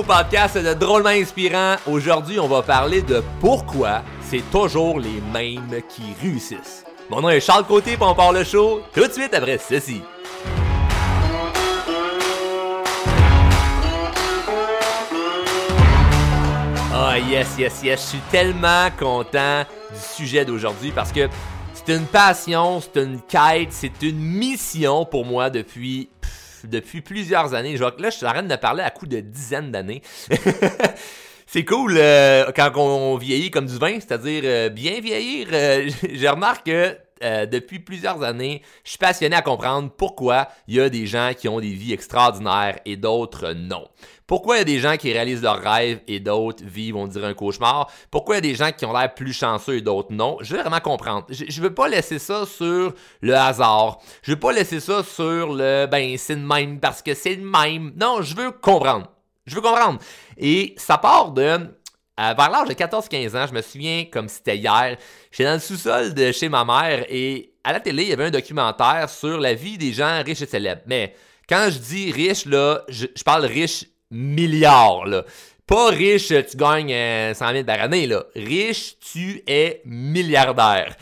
Oh podcast de Drôlement Inspirant. Aujourd'hui, on va parler de pourquoi c'est toujours les mêmes qui réussissent. Mon nom est Charles Côté, pour on part le show tout de suite après ceci. Ah yes, yes, yes, je suis tellement content du sujet d'aujourd'hui parce que c'est une passion, c'est une quête, c'est une mission pour moi depuis depuis plusieurs années. là, je suis de parler à coup de dizaines d'années. c'est cool euh, quand on vieillit comme du vin, c'est-à-dire euh, bien vieillir. Euh, je remarque que depuis plusieurs années, je suis passionné à comprendre pourquoi il y a des gens qui ont des vies extraordinaires et d'autres non. Pourquoi il y a des gens qui réalisent leurs rêves et d'autres vivent, on dirait, un cauchemar? Pourquoi il y a des gens qui ont l'air plus chanceux et d'autres non? Je veux vraiment comprendre. Je, ne veux pas laisser ça sur le hasard. Je veux pas laisser ça sur le, ben, c'est le même parce que c'est le même. Non, je veux comprendre. Je veux comprendre. Et ça part de, euh, vers l'âge de 14-15 ans, je me souviens comme c'était hier, j'étais dans le sous-sol de chez ma mère et à la télé, il y avait un documentaire sur la vie des gens riches et célèbres. Mais quand je dis riche, là, je, parle riche milliards, là. Pas riche, tu gagnes 100 euh, 000 par année, là. Riche, tu es milliardaire.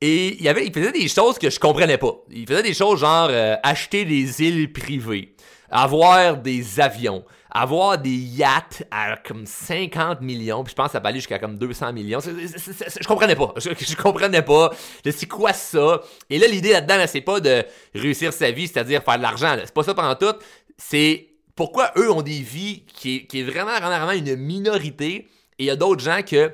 Et il faisait des choses que je comprenais pas. Il faisait des choses genre euh, acheter des îles privées, avoir des avions, avoir des yachts à comme 50 millions, puis je pense que ça va aller jusqu'à comme 200 millions. je comprenais pas. Je, je comprenais pas. C'est quoi ça? Et là, l'idée là-dedans, c'est pas de réussir sa vie, c'est-à-dire faire de l'argent. C'est pas ça pendant tout. C'est pourquoi eux ont des vies qui est, vraiment, vraiment une minorité et il y a d'autres gens que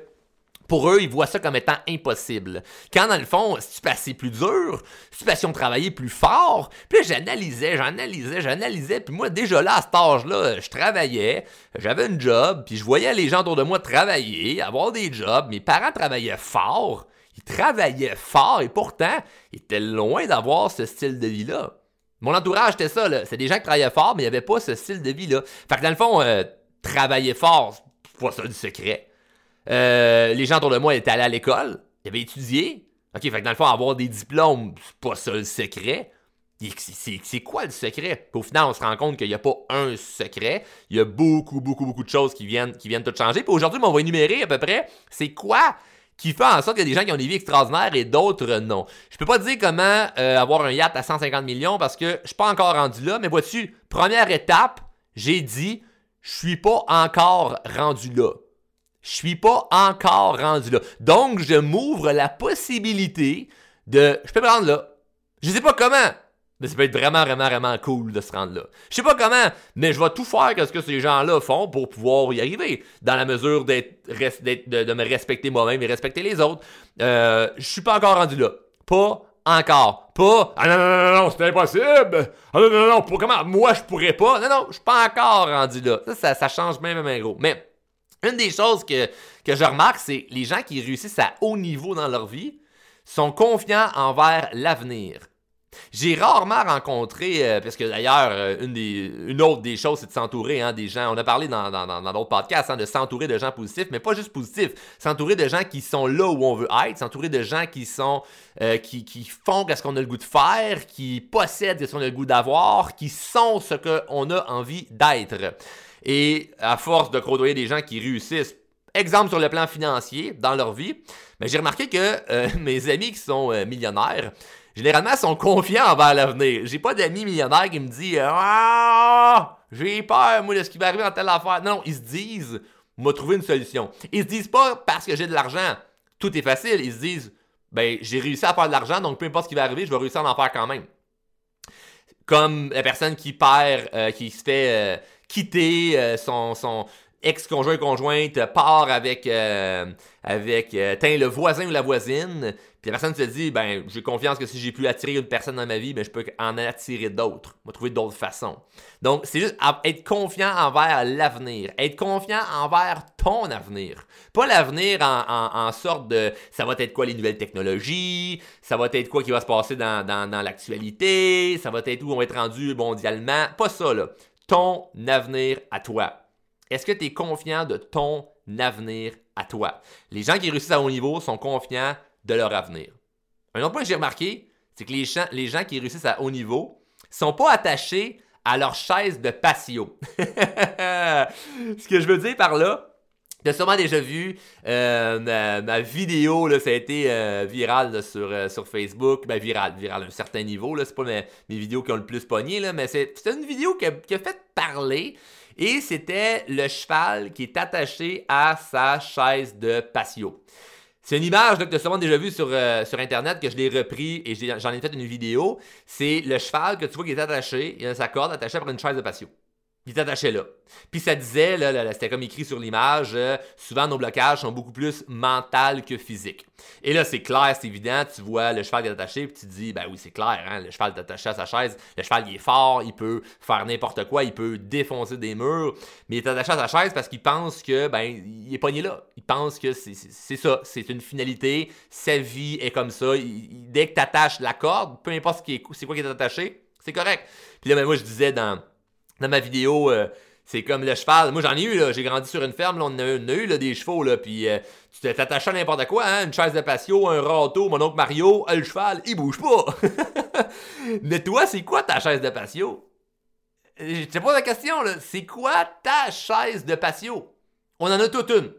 pour eux, ils voient ça comme étant impossible. Quand dans le fond, si tu passais plus dur, si tu passais travailler plus fort, puis j'analysais, j'analysais, j'analysais, puis moi déjà là, à cet âge-là, je travaillais, j'avais un job, puis je voyais les gens autour de moi travailler, avoir des jobs, mes parents travaillaient fort, ils travaillaient fort, et pourtant, ils étaient loin d'avoir ce style de vie-là. Mon entourage, c'était ça, là. C'est des gens qui travaillaient fort, mais il n'y avait pas ce style de vie-là. Fait que dans le fond, euh, travailler fort, c'est pas ça du secret. Euh, les gens autour de moi étaient allés à l'école, ils avaient étudié. OK, fait que dans le fond, avoir des diplômes, c'est pas ça le secret. C'est quoi le secret? Au final, on se rend compte qu'il n'y a pas un secret. Il y a beaucoup, beaucoup, beaucoup de choses qui viennent, qui tout changer. Puis aujourd'hui, on va énumérer à peu près c'est quoi qui fait en sorte qu'il y a des gens qui ont des vies extraordinaires et d'autres non. Je peux pas dire comment euh, avoir un yacht à 150 millions parce que je suis pas encore rendu là, mais vois-tu, première étape, j'ai dit, je suis pas encore rendu là. Je suis pas encore rendu là. Donc, je m'ouvre la possibilité de, je peux me rendre là. Je sais pas comment, mais ça peut être vraiment, vraiment, vraiment cool de se rendre là. Je sais pas comment, mais je vais tout faire que ce que ces gens-là font pour pouvoir y arriver. Dans la mesure d'être, de, me respecter moi-même et respecter les autres. Euh, je suis pas encore rendu là. Pas encore. Pas Ah non, non, non, non, c'est impossible! Ah non, non, non, pour, comment? Moi, je pourrais pas. Non, non, je suis pas encore rendu là. Ça, ça, change même, même gros. Mais une des choses que, que je remarque, c'est les gens qui réussissent à haut niveau dans leur vie sont confiants envers l'avenir. J'ai rarement rencontré, euh, parce que d'ailleurs, euh, une, autre des choses, c'est de s'entourer hein, des gens. On a parlé dans, dans, d'autres podcasts hein, de s'entourer de gens positifs, mais pas juste positifs. S'entourer de gens qui sont là où on veut être, s'entourer de gens qui sont euh, qui, qui, font ce qu'on a le goût de faire, qui possèdent ce qu'on a le goût d'avoir, qui sont ce qu'on a envie d'être. Et à force de côtoyer des gens qui réussissent, exemple sur le plan financier dans leur vie, ben, j'ai remarqué que mes amis qui sont millionnaires, généralement, sont confiants envers l'avenir. J'ai pas d'amis millionnaires qui me disent Ah, j'ai peur, moi, de ce qui va arriver dans telle affaire. Non, ils se disent m'a trouvé une solution. Ils se disent pas parce que j'ai de l'argent, tout est facile. Ils se disent ben, j'ai réussi à faire de l'argent, donc peu importe ce qui va arriver, je vais réussir à en faire quand même. Comme la personne qui perd, euh, qui se fait euh, quitter euh, son, ex-conjoint conjointe part avec avec le voisin ou la voisine puis la personne se dit, ben, j'ai confiance que si j'ai pu attirer une personne dans ma vie, ben, je peux en attirer d'autres. Va trouver d'autres façons. Donc, c'est juste être confiant envers l'avenir. Être confiant envers ton avenir. Pas l'avenir en, sorte de, ça va être quoi les nouvelles technologies, ça va être quoi qui va se passer dans, dans l'actualité, ça va être où on va être rendu mondialement? Pas ça, là. Ton avenir à toi. Est-ce que tu es confiant de ton avenir à toi? Les gens qui réussissent à haut niveau sont confiants de leur avenir. Un autre point que j'ai remarqué, c'est que les gens, qui réussissent à haut niveau sont pas attachés à leur chaise de patio. Ce que je veux dire par là, T'as sûrement déjà vu euh, ma, vidéo, ça a été euh, viral sur, euh, sur Facebook. Ben, viral, viral à un certain niveau. Là. C'est pas mes, vidéos qui ont le plus pogné, mais c'est, une vidéo qui a, fait parler. Et c'était le cheval qui est attaché à sa chaise de patio. C'est une image que tu as sûrement déjà vue sur, euh, sur Internet, que je l'ai repris et j'en ai, fait une vidéo. C'est le cheval que tu vois qui est attaché, il a sa corde attachée par une chaise de patio. Il t'attachait là. Puis ça disait, là, c'était comme écrit sur l'image, euh, souvent nos blocages sont beaucoup plus mentaux que physiques. Et là, c'est clair, c'est évident, tu vois le cheval qui est attaché, puis tu te dis, ben oui, c'est clair, hein, le cheval est attaché à sa chaise, le cheval il est fort, il peut faire n'importe quoi, il peut défoncer des murs, mais il est attaché à sa chaise parce qu'il pense que, ben, il est pogné là. Il pense que c'est ça, c'est une finalité, sa vie est comme ça. dès que tu attaches la corde, peu importe c'est quoi qui est attaché, c'est correct. Puis là, ben, moi, je disais dans dans ma vidéo, euh, c'est comme le cheval. Moi, j'en ai eu, là. J'ai grandi sur une ferme, là. On a, eu, des chevaux, là. Puis, euh, tu t'attaches à n'importe quoi, hein? Une chaise de patio, un râteau, mon oncle Mario, euh, le cheval, il bouge pas. Mais toi, c'est quoi ta chaise de patio? Je te pose la question, là. C'est quoi ta chaise de patio? On en a toute une.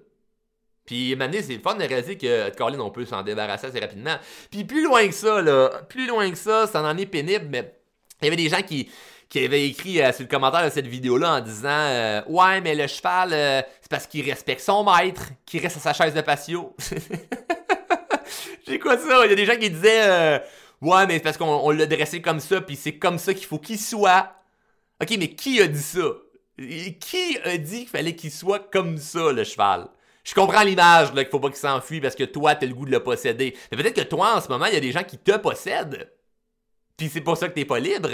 Puis, maintenant, c'est le fun de réaliser que, Colin, on peut s'en débarrasser assez rapidement. Puis, plus loin que ça, là. Plus loin que ça, ça en est pénible, mais il y avait des gens qui qui avait écrit euh, sur le commentaire de cette vidéo-là en disant euh, Ouais, mais le cheval, euh, c'est parce qu'il respecte son maître, qu'il reste à sa chaise de patio. J'ai quoi ça? Il y a des gens qui disaient Ouais, mais c'est parce qu'on l'a dressé comme ça, puis c'est comme ça qu'il faut qu'il soit. Ok, mais qui a dit ça? Qui a dit qu'il fallait qu'il soit comme ça, le cheval? Je comprends l'image, qu'il faut pas qu'il s'enfuit parce que toi, t'as le goût de le posséder. Mais peut-être que toi, en ce moment, il y a des gens qui te possèdent. Puis c'est pour ça que t'es pas libre.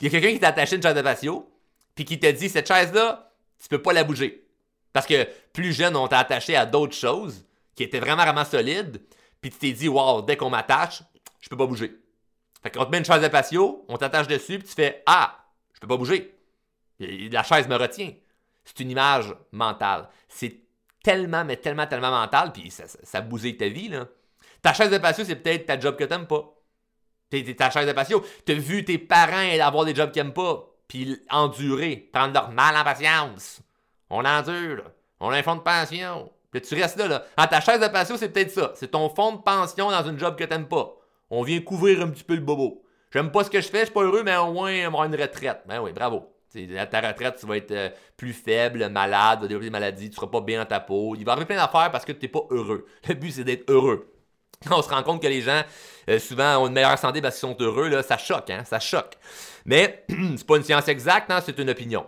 Il y a quelqu'un qui t'a attaché une chaise de patio, puis qui t'a dit cette chaise-là, tu peux pas la bouger. Parce que plus jeune, on t'a attaché à d'autres choses qui étaient vraiment, vraiment solides, puis tu t'es dit, wow, dès qu'on m'attache, je peux pas bouger. Fait qu'on te met une chaise de patio, on t'attache dessus, puis tu fais, ah, je peux pas bouger. La chaise me retient. C'est une image mentale. C'est tellement, mais tellement, tellement mental, puis ça, ça, ça bousille ta vie, là. Ta chaise de patio, c'est peut-être ta job que t'aimes pas. T'es ta chaise de patio. T'as vu tes parents avoir des jobs qu'ils aiment pas, puis endurer, prendre leur mal en patience. On endure, on a un fonds de pension. Puis tu restes là, là. En ta chaise de patio, c'est peut-être ça. C'est ton fonds de pension dans une job que t'aimes pas. On vient couvrir un petit peu le bobo. J'aime pas ce que je fais, je suis pas heureux, mais au moins avoir une retraite. Ben oui, bravo. à ta retraite, tu vas être euh, plus faible, malade, tu vas développer des maladies, tu seras pas bien dans ta peau. Il va arriver plein d'affaires parce que tu n'es pas heureux. Le but, c'est d'être heureux. on se rend compte que les gens, euh, souvent, ont une meilleure santé parce qu'ils sont heureux, là, ça choque, hein, ça choque. Mais c'est pas une science exacte, hein, c'est une opinion.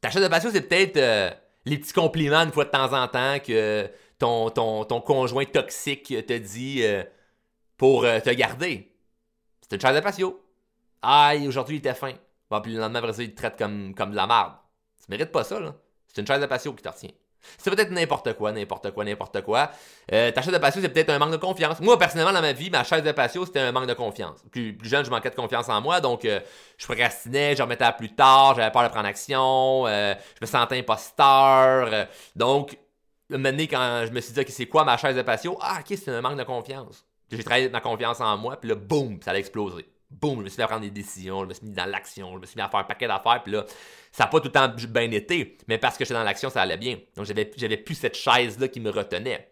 Ta chaise de patio, c'est peut-être euh, les petits compliments une fois de temps en temps que ton, ton, ton conjoint toxique te dit euh, pour te garder. C'est une chaise de patio. Aïe, aujourd'hui il était fin. Bon, puis le lendemain, après ça, il te traite comme, comme de la merde. Tu mérites pas ça, là. C'est une chaise de patio qui te retient. C'est peut-être n'importe quoi, n'importe quoi, n'importe quoi. Euh, ta chaise de patio, c'est peut-être un manque de confiance. Moi, personnellement, dans ma vie, ma chaise de patio, c'était un manque de confiance. Plus, plus jeune, je manquais de confiance en moi, donc euh, je procrastinais, je remettais à plus tard, j'avais peur de prendre action, euh, je me sentais imposteur. Donc, moment quand je me suis dit, OK, c'est quoi ma chaise de patio? Ah, OK, c'est un manque de confiance. J'ai travaillé ma confiance en moi, puis là, boum, ça a explosé boum, je me suis mis à prendre des décisions, je me suis mis dans l'action, je me suis mis à faire un paquet d'affaires, puis là, ça n'a pas tout le temps bien été, mais parce que j'étais dans l'action, ça allait bien. Donc, j'avais, j'avais plus cette chaise-là qui me retenait.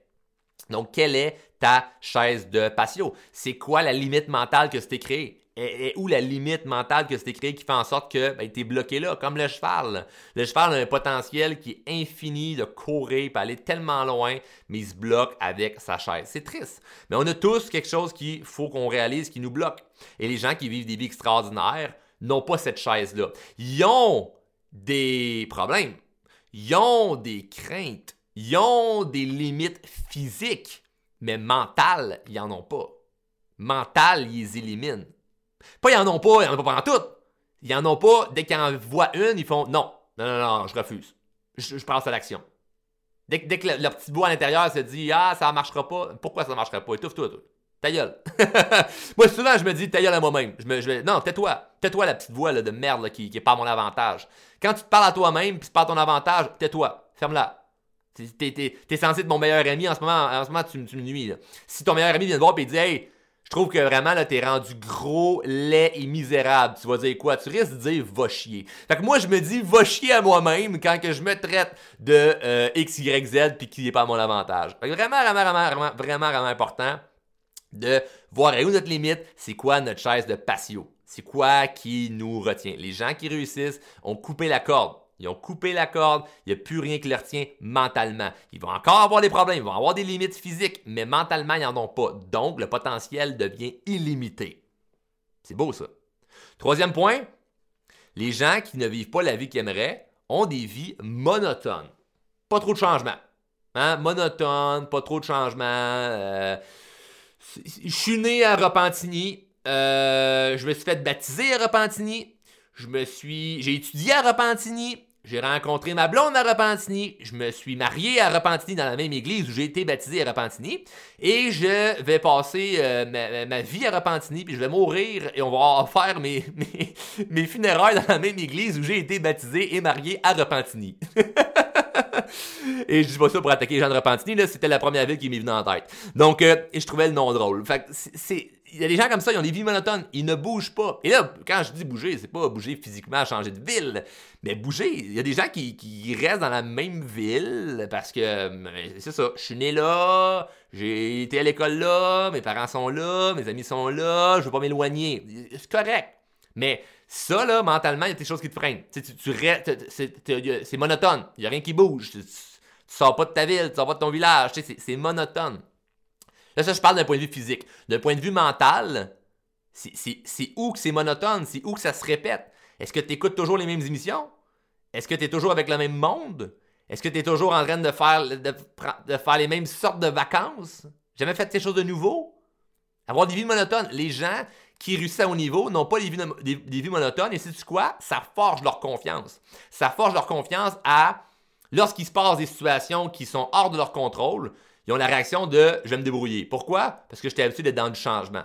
Donc, quelle est ta chaise de patio? C'est quoi la limite mentale que c'était créé? Et, où la limite mentale que c'était créé qui fait en sorte que ben, tu es bloqué là, comme le cheval? Le cheval a un potentiel qui est infini de courir, peut aller tellement loin, mais il se bloque avec sa chaise. C'est triste. Mais on a tous quelque chose qu'il faut qu'on réalise qui nous bloque. Et les gens qui vivent des vies extraordinaires n'ont pas cette chaise-là. Ils ont des problèmes. Ils ont des craintes. Ils ont des limites physiques. Mais mentales, ils n'en ont pas. Mentales, ils les éliminent. Pas ils en ont pas, ils en ont pas pendant tout. Ils en ont pas, dès qu'ils en voient une, ils font non, non, non, non, je refuse. Je, passe à l'action. Dès, que le, petit bout à l'intérieur se dit ah, ça marchera pas, pourquoi ça marchera pas? Étouffe-toi, toi. Ta gueule. moi, souvent, je me dis ta gueule à moi-même. Je me, je non, tais-toi. Tais-toi, la petite voix là, de merde qui, qui est pas mon avantage. Quand tu te parles à toi-même puis tu parles ton avantage, tais-toi. Ferme-la. T'es, es, censé être mon meilleur ami en ce moment. En ce moment, tu, tu me nuis. Si ton meilleur ami vient te voir et dit Hey, Je trouve que vraiment, là, t'es rendu gros, laid et misérable. Tu vas dire quoi? Tu risques de dire va chier. Fait que moi, je me dis va chier à moi-même quand que je me traite de euh, X, Y, Z puis qui n'est pas à mon avantage. Fait que vraiment, vraiment, vraiment, vraiment, vraiment important de voir où notre limite, c'est quoi notre chaise de patio? C'est quoi qui nous retient? Les gens qui réussissent ont coupé la corde. Ils ont coupé la corde, il n'y a plus rien qui les retient mentalement. Ils vont encore avoir des problèmes, ils vont avoir des limites physiques, mais mentalement, ils n'en ont pas. Donc, le potentiel devient illimité. C'est beau ça. Troisième point, les gens qui ne vivent pas la vie qu'ils aimeraient ont des vies monotones. Pas trop de changements. Hein? Monotone, pas trop de changements. Euh, je suis né à Repentigny. Euh, je me suis fait baptiser à Repentigny. Je me suis. J'ai étudié à Repentigny. J'ai rencontré ma blonde à Repentigny. Je me suis marié à Repentigny dans la même église où j'ai été baptisé à Repentigny. Et je vais passer euh, ma, vie à Repentigny, puis je vais mourir et on va faire mes, mes, funérailles dans la même église où j'ai été baptisé et marié à Repentigny. et je dis pas ça pour attaquer les gens de Repentigny, là, c'était la première ville qui m'est venue en tête. Donc, euh, je trouvais le nom drôle. Fait c'est il y a des gens comme ça, ils ont des vies monotones, ils ne bougent pas. Et là, quand je dis bouger, c'est pas bouger physiquement, changer de ville, mais bouger. Il y a des gens qui, restent dans la même ville parce que euh, c'est ça, je suis né là, j'ai été à l'école là, mes parents sont là, mes amis sont là, je veux pas m'éloigner. C'est correct. Mais ça, là, mentalement, il y a des choses qui te freinent. Tu, tu, c'est monotone. Il n'y a rien qui bouge. Sors pas de ta ville, tu sors pas de ton village. C'est monotone. Là, ça, je parle d'un point de vue physique. D'un point de vue mental, c'est où que c'est monotone? C'est où que ça se répète? Est-ce que tu écoutes toujours les mêmes émissions? Est-ce que tu es toujours avec le même monde? Est-ce que tu es toujours en train de faire, de, faire les mêmes sortes de vacances? Jamais fait quelque chose de nouveau? Avoir des vies monotones. Les gens qui réussissent à haut niveau n'ont pas des vies, monotones et c'est quoi? Ça forge leur confiance. Ça forge leur confiance à, lorsqu'il se passe des situations qui sont hors de leur contrôle, ils ont la réaction de je vais me débrouiller. Pourquoi? Parce que j'étais habitué d'être dans du changement.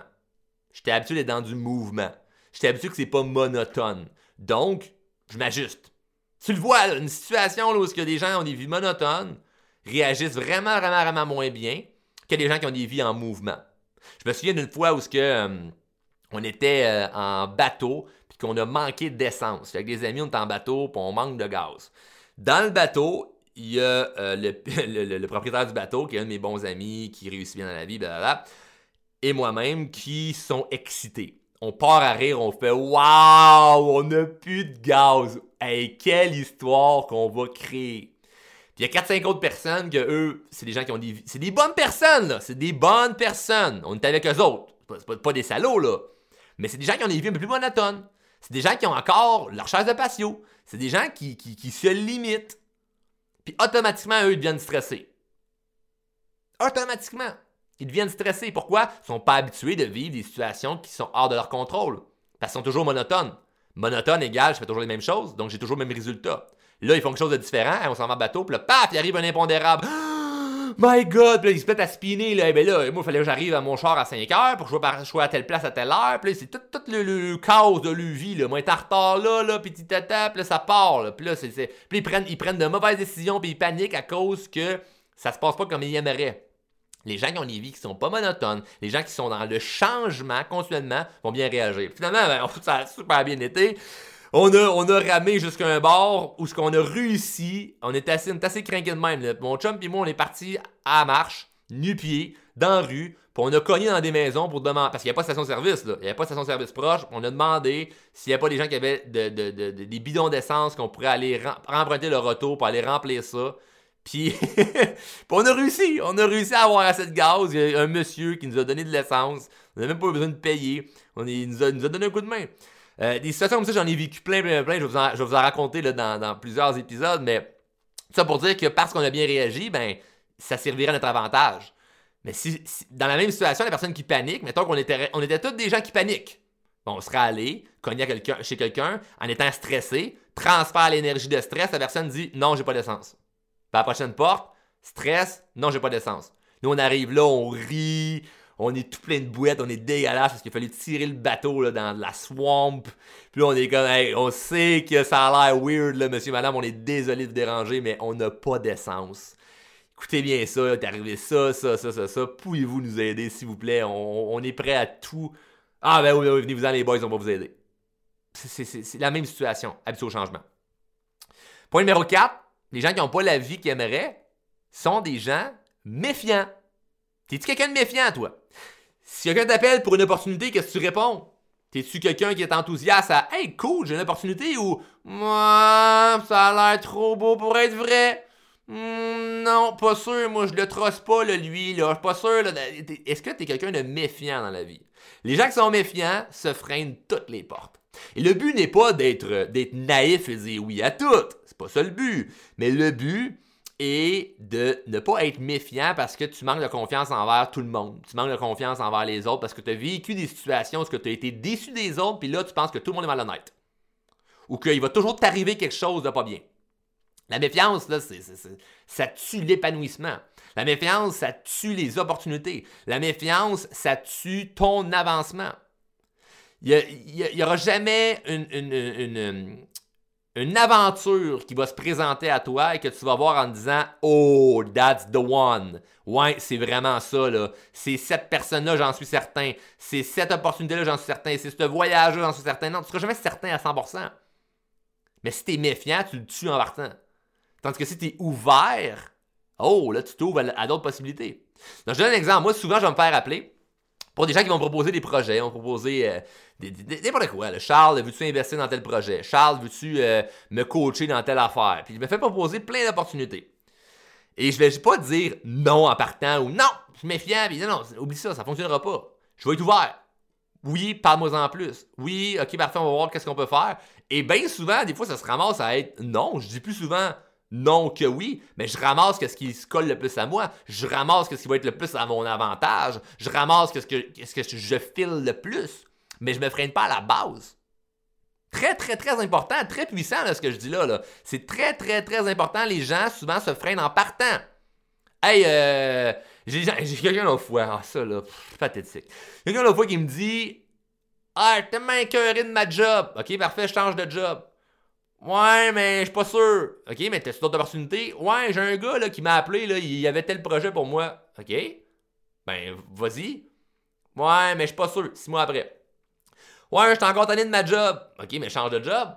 J'étais habitué d'être dans du mouvement. J'étais habitué que c'est pas monotone. Donc, je m'ajuste. Tu le vois, une situation où a des gens ont des vies monotones, réagissent vraiment, vraiment, vraiment moins bien que des gens qui ont des vies en mouvement. Je me souviens d'une fois où ce euh, on était euh, en bateau puis qu'on a manqué d'essence. Avec des amis, on est en bateau puis on manque de gaz. Dans le bateau, il y a euh, le, propriétaire du bateau, qui est un de mes bons amis, qui réussit bien dans la vie, blablabla, et moi-même qui sont excités. On part à rire, on fait Waouh, on n'a plus de gaz. Hey, quelle histoire qu'on va créer. Puis il y a 4-5 autres personnes que eux, c'est des gens qui ont des. C'est des bonnes personnes, là. C'est des bonnes personnes. On est avec eux autres. C'est pas, pas, des salauds, là. Mais c'est des gens qui ont des vies un peu plus monotones. C'est des gens qui ont encore leur chaise de patio. C'est des gens qui, se limitent. Puis automatiquement, eux, ils deviennent stressés. Automatiquement. Ils deviennent stressés. Pourquoi? Ils ne sont pas habitués de vivre des situations qui sont hors de leur contrôle. Parce qu'ils sont toujours monotones. Monotone égale, je fais toujours les mêmes choses, donc j'ai toujours le même résultat. Là, ils font quelque chose de différent, on s'en va en bateau, puis là, paf, il arrive un impondérable. My God! Puis ils se mettent à spinner, là. Et ben là, moi, il fallait que j'arrive à mon char à 5 heures pour que je sois à telle place à telle heure. Puis là, c'est tout, tout le, chaos de vie, là. Moi, être en retard là, là, puis tata, puis ça part, là. Là, c'est, ils prennent, ils prennent de mauvaises décisions, puis ils paniquent à cause que ça se passe pas comme ils aimeraient. Les gens qui ont des vies qui sont pas monotones, les gens qui sont dans le changement continuellement vont bien réagir. Finalement, ben, ça a super bien été. On a, on a ramé jusqu'à un bord où ce qu'on a réussi, on est assez, on de même. Mon chum et moi, on est parti à marche, nu-pied, dans la rue, puis on a cogné dans des maisons pour demander, parce qu'il n'y a pas de station-service, là. Il n'y a pas de station-service proche. On a demandé s'il n'y a pas des gens qui avaient des bidons d'essence qu'on pourrait aller remprunter leur auto pour aller remplir ça. Puis, on a réussi. On a réussi à avoir assez de gaz. Il y a un monsieur qui nous a donné de l'essence. On n'a même pas besoin de payer. On, il, nous a, nous a donné un coup de main. Euh, des situations comme ça, j'en ai vécu plein, plein, plein. Je vais vous en, je vous en raconter là, dans, dans, plusieurs épisodes, mais ça pour dire que parce qu'on a bien réagi, ben, ça servirait à notre avantage. Mais si, dans la même situation, la personne qui panique, mettons qu'on était, on était tous des gens qui paniquent. On serait allé cogner quelqu'un, chez quelqu'un en étant stressé, transfère l'énergie de stress, la personne dit non, j'ai pas d'essence. à la prochaine porte, stress, non, j'ai pas d'essence. Nous, on arrive là, on rit, on est tout plein de bouettes, on est dégueulasse parce qu'il fallait tirer le bateau là, dans la swamp. Puis on est comme, hey, on sait que ça a l'air weird, là, monsieur, madame, on est désolé de déranger, mais on n'a pas d'essence. Écoutez bien ça, t'es arrivé ça, ça, ça, ça, ça. Pouvez-vous nous aider, s'il vous plaît? On, est prêt à tout. Ah, ben oui, venez-vous-en, les boys, on va vous aider. C'est la même situation, habitué au changement. Point numéro 4, les gens qui n'ont pas la vie qu'ils aimeraient sont des gens méfiants. T'es-tu quelqu'un de méfiant, toi? Si quelqu'un t'appelle pour une opportunité, qu'est-ce que tu réponds? T'es-tu quelqu'un qui est enthousiaste à Hey, cool, j'ai une opportunité ou Moi, ça a l'air trop beau pour être vrai? Hmm, non, pas sûr, moi je le trosse pas, là, lui, là, pas sûr. Est-ce que t'es quelqu'un de méfiant dans la vie? Les gens qui sont méfiants se freinent toutes les portes. Et le but n'est pas d'être, d'être naïf et de dire oui à tout. C'est pas ça le but. Mais le but, et de ne pas être méfiant parce que tu manques de confiance envers tout le monde. Tu manques de confiance envers les autres parce que tu as vécu des situations où tu as été déçu des autres, puis là, tu penses que tout le monde est malhonnête. Ou qu'il va toujours t'arriver quelque chose de pas bien. La méfiance, là, ça tue l'épanouissement. La méfiance, ça tue les opportunités. La méfiance, ça tue ton avancement. Il n'y aura jamais une, une aventure qui va se présenter à toi et que tu vas voir en disant Oh, that's the one. Ouais, c'est vraiment ça, là. C'est cette personne-là, j'en suis certain. C'est cette opportunité-là, j'en suis certain. C'est ce voyage-là, j'en suis certain. Non, tu seras jamais certain à 100%. Mais si tu es méfiant, tu le tues en partant. Tandis que si tu es ouvert, oh, là, tu t'ouvres à, d'autres possibilités. Donc, je donne un exemple. Moi, souvent, je vais me faire appeler pour des gens qui vont proposer des projets, vont proposer euh, n'importe quoi. Charles, veux-tu investir dans tel projet? Charles, veux-tu euh, me coacher dans telle affaire? Puis il me fait proposer plein d'opportunités. Et je vais pas dire non en partant ou non, je suis méfiant, puis non, non, oublie ça, ça fonctionnera pas. Je vais être ouvert. Oui, parle-moi en plus. Oui, ok, parfait, on va voir qu'est-ce qu'on peut faire. Et bien souvent, des fois, ça se ramasse à être non. Je dis plus souvent non que oui, mais je ramasse ce qui se colle le plus à moi. Je ramasse ce qui va être le plus à mon avantage. Je ramasse ce que, je file le plus. Mais je me freine pas à la base. Très, très, très important, très puissant ce que je dis là. C'est très, très, très important. Les gens souvent se freinent en partant. Hey, euh, j'ai quelqu'un l'autre fois, ah ça là, pathétique. Quelqu'un l'autre fois qui me dit Ah, t'es tellement écœuré de ma job. Ok, parfait, je change de job. Ouais, mais je suis pas sûr. OK, mais t'as d'autres opportunités? Ouais, j'ai un gars là, qui m'a appelé, là, il avait tel projet pour moi. OK? Ben, vas-y. Ouais, mais je suis pas sûr. Six mois après. Ouais, je suis encore tanné de ma job. OK, mais change de job.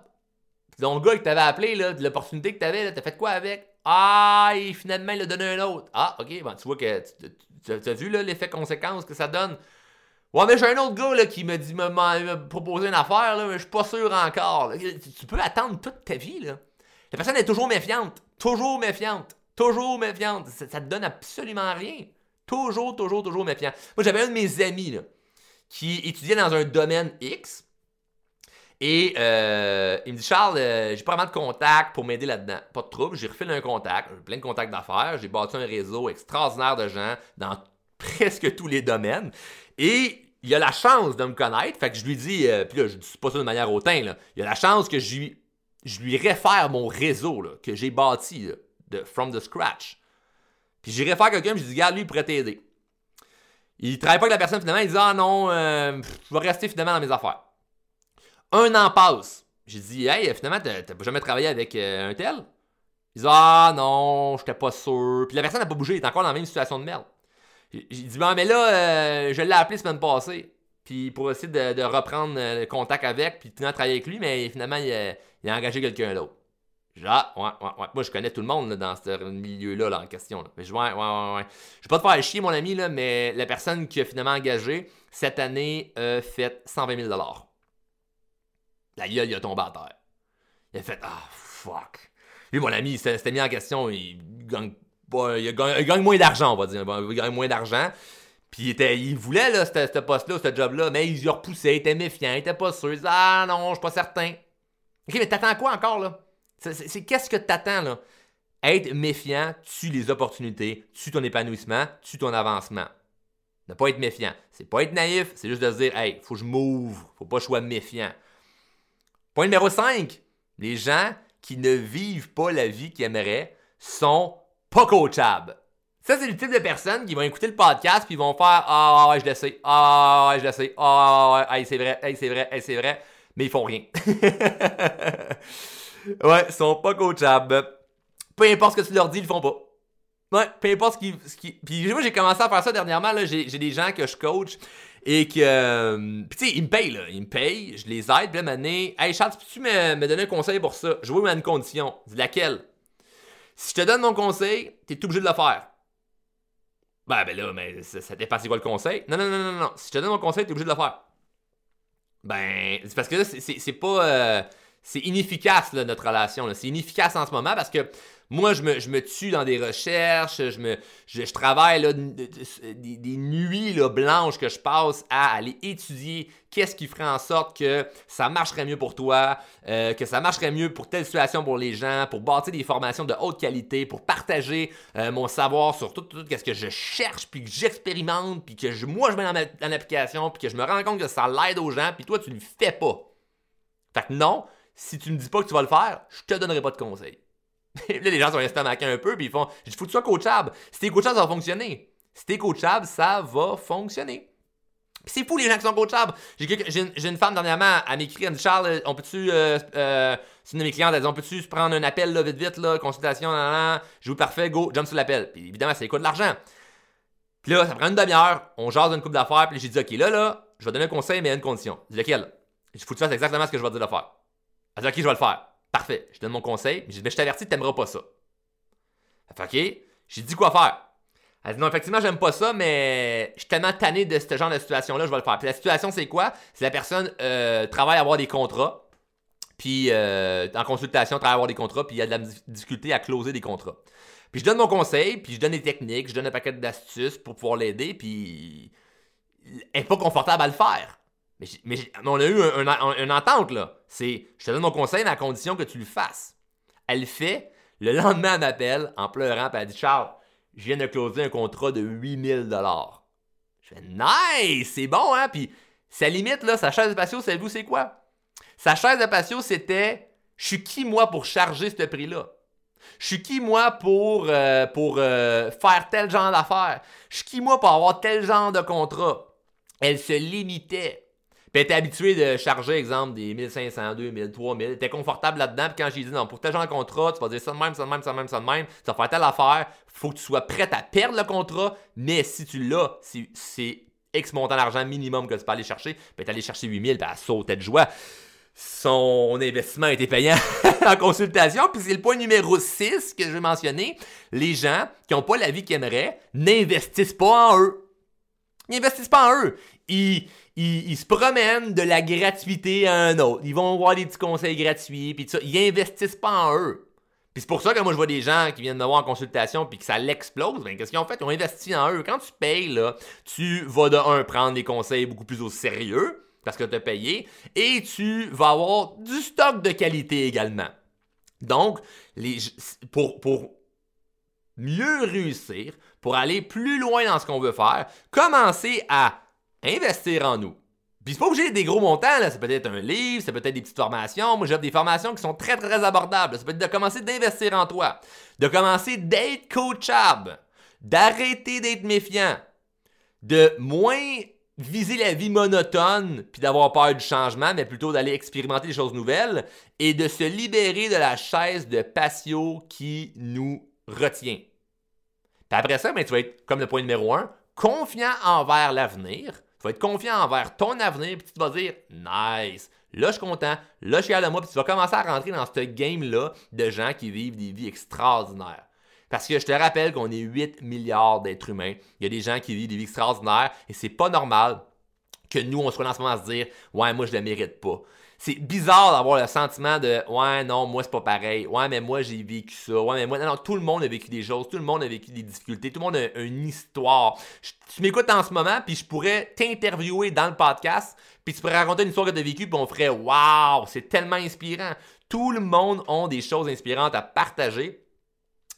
Donc, le gars qui t'avait appelé, là, de l'opportunité que t'avais, t'as fait quoi avec? Ah, et finalement, il a donné un autre. Ah, OK, ben, tu vois que tu as vu l'effet conséquence que ça donne. Ouais, mais j'ai un autre gars là, qui me dit m'a proposé une affaire, là, mais je suis pas sûr encore. Tu, peux attendre toute ta vie. Là. La personne est toujours méfiante. Toujours méfiante. Toujours méfiante. Ça, te donne absolument rien. Toujours, toujours, toujours méfiant. Moi, j'avais un de mes amis là, qui étudiait dans un domaine X. Et euh, il me dit Charles, euh, j'ai pas vraiment de contact pour m'aider là-dedans. Pas de trouble, j'ai refait un contact, plein de contacts d'affaires, j'ai bâti un réseau extraordinaire de gens dans presque tous les domaines. Et il a la chance de me connaître. Fait que je lui dis, euh, puis là, je dis pas ça de manière hautain, là. Il a la chance que je lui, réfère mon réseau, là, que j'ai bâti, de from the scratch. Puis j'y réfère quelqu'un, je lui dis, regarde, lui, il pourrait t'aider. Il travaille pas avec la personne, finalement, il dit, ah non, euh, je vais rester finalement dans mes affaires. Un an passe. J'ai dit, hey, finalement, t'as jamais travaillé avec euh, un tel? Il dit, ah non, j'étais pas sûr. Puis la personne n'a pas bougé, il est encore dans la même situation de merde. J'ai dit, bon, mais là, euh, je l'ai appelé semaine passée. Puis pour essayer de, reprendre euh, contact avec, puis de travailler avec lui, mais finalement, il a, engagé quelqu'un d'autre. Ah, ouais, ouais, ouais. Moi, je connais tout le monde dans ce milieu-là là, en question. Mais je, ouais, ouais, ouais, ouais. Je vais pas te faire chier, mon ami, là, mais la personne qui a finalement engagé, cette année, a fait 120 000 La gueule, il a tombé à terre. Il a fait, ah, fuck. Lui, mon ami, c'était mis en question, il gagne il, gagne, moins d'argent, on va dire. Il gagne moins d'argent. Puis il, était, il voulait là, ce poste-là, ce job-là, mais il y repoussait, il était méfiant, il était pas sûr. Il disait, ah non, je suis pas certain. Ok, mais t'attends quoi encore là? C'est qu'est-ce que t'attends là? Être méfiant tue les opportunités, tue ton épanouissement, tue ton avancement. Ne pas être méfiant. C'est pas être naïf, c'est juste de se dire, hey, faut que je m'ouvre, faut pas que je sois méfiant. Point numéro 5. Les gens qui ne vivent pas la vie qu'ils aimeraient sont pas coachable. Ça, c'est le type de personnes qui vont écouter le podcast puis vont faire Ah ouais, je le sais, ah ouais, je le sais, ah ouais, c'est vrai, c'est vrai, c'est vrai, mais ils font rien. ouais, ils sont pas coachables. Peu importe ce que tu leur dis, ils le font pas. Ouais, peu importe ce qui. Puis moi, j'ai commencé à faire ça dernièrement. Là, j'ai, des gens que je coach et que. Euh, tu sais, ils me payent, là. Ils me payent, je les aide. Puis là, hey Charles, peux-tu me, donner un conseil pour ça? Je veux une condition. Laquelle? Si je te donne mon conseil, t'es obligé de le faire. Ben, ben là, mais ça, ça c'est quoi le conseil. Non, non, non, non, non. Si je te donne mon conseil, t'es obligé de le faire. Ben, c'est parce que là, c'est pas. Euh, c'est inefficace, là, notre relation. C'est inefficace en ce moment parce que moi, je me, tue dans des recherches, je, travaille des, nuits blanches que je passe à aller étudier qu'est-ce qui ferait en sorte que ça marcherait mieux pour toi, euh, que ça marcherait mieux pour telle situation pour les gens, pour bâtir des formations de haute qualité, pour partager euh, mon savoir sur tout, tout, ce que je cherche, puis que j'expérimente, puis que moi, je mets en, application, puis que je me rends compte que ça l'aide aux gens, puis toi, tu le fais pas. Fait que non, si tu me dis pas que tu vas le faire, je te donnerai pas de conseils. là, les gens sont estomaqués un peu, puis ils font faut que tu sois coachable. Si t'es coachable, ça va fonctionner. Si t'es coachable, ça va fonctionner. c'est fou les gens qui sont coachables. J'ai une, femme dernièrement, elle m'écrit, elle me dit Charles, on peut-tu. Euh, euh, c'est une de mes clientes, elle dit On peut-tu prendre un appel vite, vite, là, consultation, nan, nan, je vous parfait, go, jump sur l'appel. Puis évidemment, ça coûte de l'argent. Puis là, ça prend une demi-heure, on jase une coupe d'affaires, puis j'ai dit Ok, là, là, je vais donner un conseil, mais à une condition. Je dis lequel tu fasses exactement ce que je vais te dire de faire. Elle dit Ok, je vais le faire. Parfait. Je donne mon conseil. Mais je t'avertis, tu n'aimeras pas ça. Elle fait, OK. J'ai dit quoi faire. Elle dit, non, effectivement, j'aime pas ça, mais je suis tellement tanné de ce genre de situation-là, je vais le faire. Puis la situation, c'est quoi? C'est la personne euh, travaille à avoir des contrats. Puis euh, en consultation, travaille à avoir des contrats, puis il y a de la difficulté à closer des contrats. Puis je donne mon conseil, puis je donne des techniques, je donne un paquet d'astuces pour pouvoir l'aider, puis elle n'est pas confortable à le faire. Mais, on a eu une entente, là. C'est, je te donne mon conseil à condition que tu le fasses. Elle le fait. Le lendemain, elle m'appelle en pleurant, puis elle dit Charles, je viens de closer un contrat de 8000 Je fais Nice, c'est bon, hein? Puis sa limite, là, sa chaise de patio, savez-vous, c'est quoi? Sa chaise de patio, c'était Je suis qui, moi, pour charger ce prix-là? Je suis qui, moi, pour, euh, pour euh, faire tel genre d'affaires? Je suis qui, moi, pour avoir tel genre de contrat? Elle se limitait. Puis elle était habituée de charger, exemple, des 1500, 2000, 3000. Elle était confortable là-dedans. Puis quand j'ai dit, non, pour tel genre de contrat, tu vas dire ça de même, ça de même, ça de même, ça de même. Tu vas faire telle affaire. Faut que tu sois prête à perdre le contrat. Mais si tu l'as, c'est X montant d'argent minimum que tu peux aller chercher. Puis tu allé chercher 8000, puis elle sautait de joie. Son investissement été payant en consultation. Puis c'est le point numéro 6 que je vais mentionner. Les gens qui n'ont pas la vie qu'ils aimeraient n'investissent pas en eux. Ils n'investissent pas en eux. Ils, se promènent de la gratuité à un autre. Ils vont voir des petits conseils gratuits, puis ça. Ils investissent pas en eux. Puis c'est pour ça que moi je vois des gens qui viennent me voir en consultation puis que ça l'explose. Ben, qu'est-ce qu'ils ont fait? Ils ont investi en eux. Quand tu payes, là, tu vas de un prendre des conseils beaucoup plus au sérieux parce que tu as payé et tu vas avoir du stock de qualité également. Donc, pour, pour mieux réussir, pour aller plus loin dans ce qu'on veut faire, commencez à investir en nous. Puis c'est pas obligé des gros montants, là. Ça peut être un livre, ça peut être des petites formations. Moi, j'ai des formations qui sont très, très abordables. Ça peut être de commencer d'investir en toi, de commencer d'être coachable, d'arrêter d'être méfiant, de moins viser la vie monotone puis d'avoir peur du changement, mais plutôt d'aller expérimenter des choses nouvelles et de se libérer de la chaise de patio qui nous retient. Puis après ça, ben, tu vas être, comme le point numéro un, confiant envers l'avenir tu vas être confiant envers ton avenir, puis tu vas dire Nice, là je suis content, là je suis à de moi, puis tu vas commencer à rentrer dans ce game-là de gens qui vivent des vies extraordinaires. Parce que je te rappelle qu'on est 8 milliards d'êtres humains. Il y a des gens qui vivent des vies extraordinaires et c'est pas normal que nous, on soit dans ce moment à se dire Ouais, moi, je le mérite pas c'est bizarre d'avoir le sentiment de ouais non moi c'est pas pareil. Ouais mais moi j'ai vécu ça. Ouais mais moi non, tout le monde a vécu des choses. Tout le monde a vécu des difficultés. Tout le monde a une histoire. Tu m'écoutes en ce moment puis je pourrais t'interviewer dans le podcast puis tu pourrais raconter une histoire que tu as vécue puis on ferait waouh c'est tellement inspirant. Tout le monde a des choses inspirantes à partager.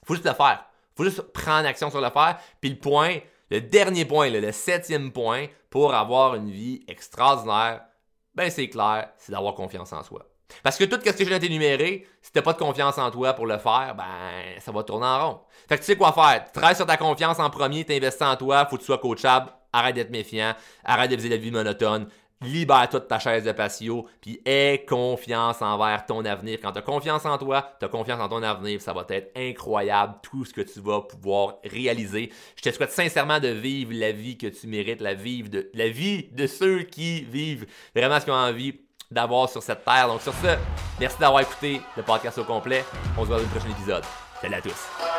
Faut juste le faire. Faut juste prendre action sur le faire puis le point le dernier point le septième point pour avoir une vie extraordinaire ben c'est clair, c'est d'avoir confiance en soi. Parce que tout ce que je viens de t'énumérer, si t'as pas de confiance en toi pour le faire, ben ça va tourner en rond. Fait que tu sais quoi faire. Tu sur ta confiance en premier, t'investis en toi, faut que tu sois coachable, arrête d'être méfiant, arrête de viser la vie monotone, libère-toi de ta chaise de patio, puis aie confiance envers ton avenir. Quand tu as confiance en toi, tu as confiance en ton avenir, ça va être incroyable tout ce que tu vas pouvoir réaliser. Je te souhaite sincèrement de vivre la vie que tu mérites, la, de, la vie de ceux qui vivent vraiment ce qu'ils ont envie d'avoir sur cette terre. Donc sur ce, merci d'avoir écouté le podcast au complet. On se voit dans le prochain épisode. Salut à tous.